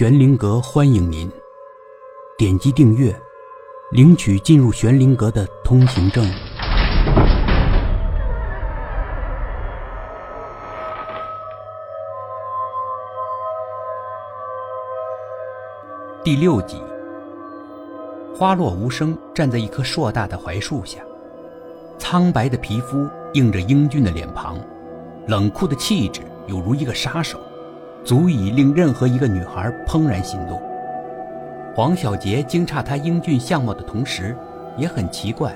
玄灵阁欢迎您，点击订阅，领取进入玄灵阁的通行证。第六集，花落无声站在一棵硕大的槐树下，苍白的皮肤映着英俊的脸庞，冷酷的气质有如一个杀手。足以令任何一个女孩怦然心动。黄小杰惊诧他英俊相貌的同时，也很奇怪，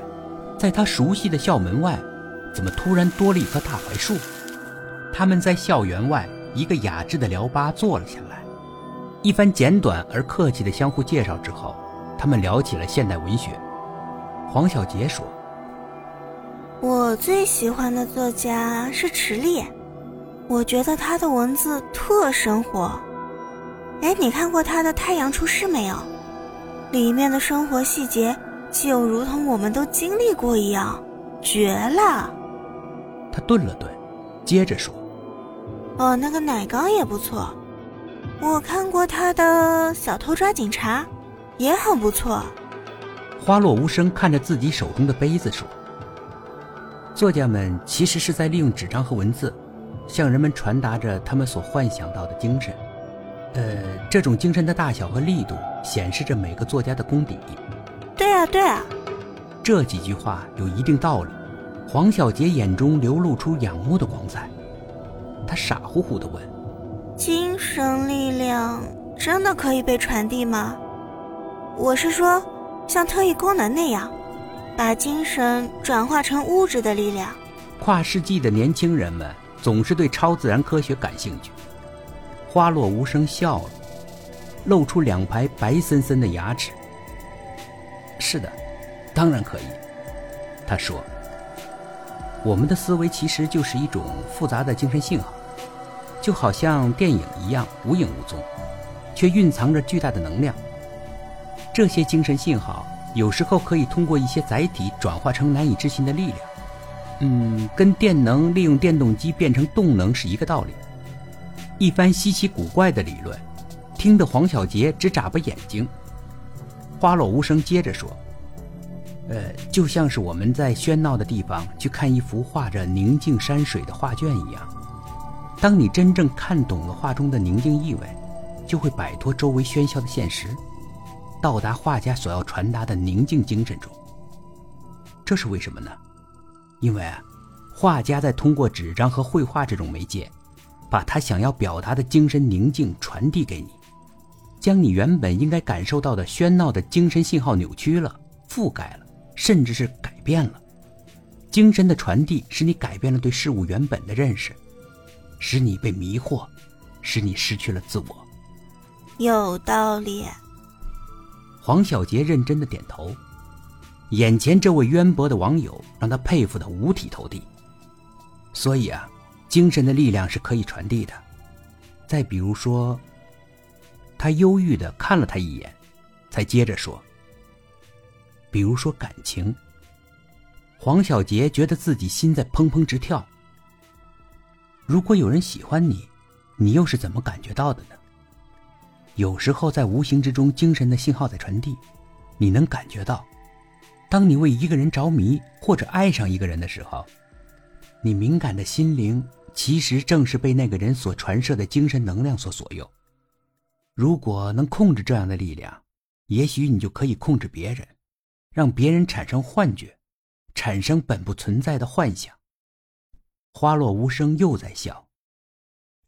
在他熟悉的校门外，怎么突然多了一棵大槐树？他们在校园外一个雅致的聊吧坐了下来，一番简短而客气的相互介绍之后，他们聊起了现代文学。黄小杰说：“我最喜欢的作家是池莉。”我觉得他的文字特生活，哎，你看过他的《太阳出世》没有？里面的生活细节就如同我们都经历过一样，绝了。他顿了顿，接着说：“哦，那个奶缸也不错，我看过他的《小偷抓警察》，也很不错。”花落无声看着自己手中的杯子说：“作家们其实是在利用纸张和文字。”向人们传达着他们所幻想到的精神，呃，这种精神的大小和力度显示着每个作家的功底。对啊，对啊，这几句话有一定道理。黄小杰眼中流露出仰慕的光彩，他傻乎乎地问：“精神力量真的可以被传递吗？我是说，像特异功能那样，把精神转化成物质的力量。”跨世纪的年轻人们。总是对超自然科学感兴趣。花落无声笑了，露出两排白森森的牙齿。是的，当然可以。他说：“我们的思维其实就是一种复杂的精神信号，就好像电影一样无影无踪，却蕴藏着巨大的能量。这些精神信号有时候可以通过一些载体转化成难以置信的力量。”嗯，跟电能利用电动机变成动能是一个道理。一番稀奇古怪的理论，听得黄小杰直眨巴眼睛。花落无声接着说：“呃，就像是我们在喧闹的地方去看一幅画着宁静山水的画卷一样，当你真正看懂了画中的宁静意味，就会摆脱周围喧嚣的现实，到达画家所要传达的宁静精神中。这是为什么呢？”因为啊，画家在通过纸张和绘画这种媒介，把他想要表达的精神宁静传递给你，将你原本应该感受到的喧闹的精神信号扭曲了、覆盖了，甚至是改变了。精神的传递使你改变了对事物原本的认识，使你被迷惑，使你失去了自我。有道理。黄小杰认真的点头。眼前这位渊博的网友让他佩服的五体投地。所以啊，精神的力量是可以传递的。再比如说，他忧郁的看了他一眼，才接着说：“比如说感情。”黄小杰觉得自己心在砰砰直跳。如果有人喜欢你，你又是怎么感觉到的呢？有时候在无形之中，精神的信号在传递，你能感觉到。当你为一个人着迷或者爱上一个人的时候，你敏感的心灵其实正是被那个人所传射的精神能量所左右。如果能控制这样的力量，也许你就可以控制别人，让别人产生幻觉，产生本不存在的幻想。花落无声又在笑，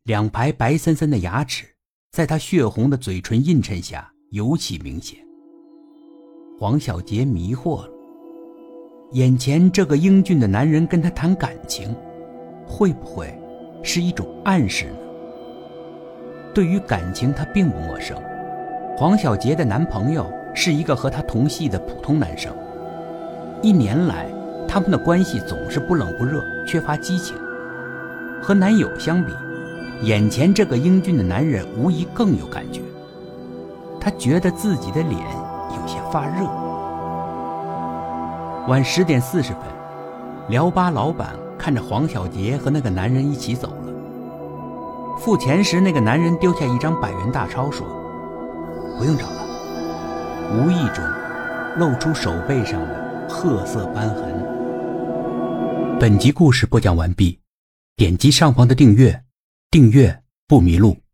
两排白森森的牙齿在他血红的嘴唇映衬下尤其明显。黄小杰迷惑了。眼前这个英俊的男人跟他谈感情，会不会是一种暗示呢？对于感情，他并不陌生。黄小杰的男朋友是一个和他同系的普通男生，一年来，他们的关系总是不冷不热，缺乏激情。和男友相比，眼前这个英俊的男人无疑更有感觉。他觉得自己的脸有些发热。晚十点四十分，聊吧老板看着黄小杰和那个男人一起走了。付钱时，那个男人丢下一张百元大钞，说：“不用找了，无意中露出手背上的褐色斑痕。本集故事播讲完毕，点击上方的订阅，订阅不迷路。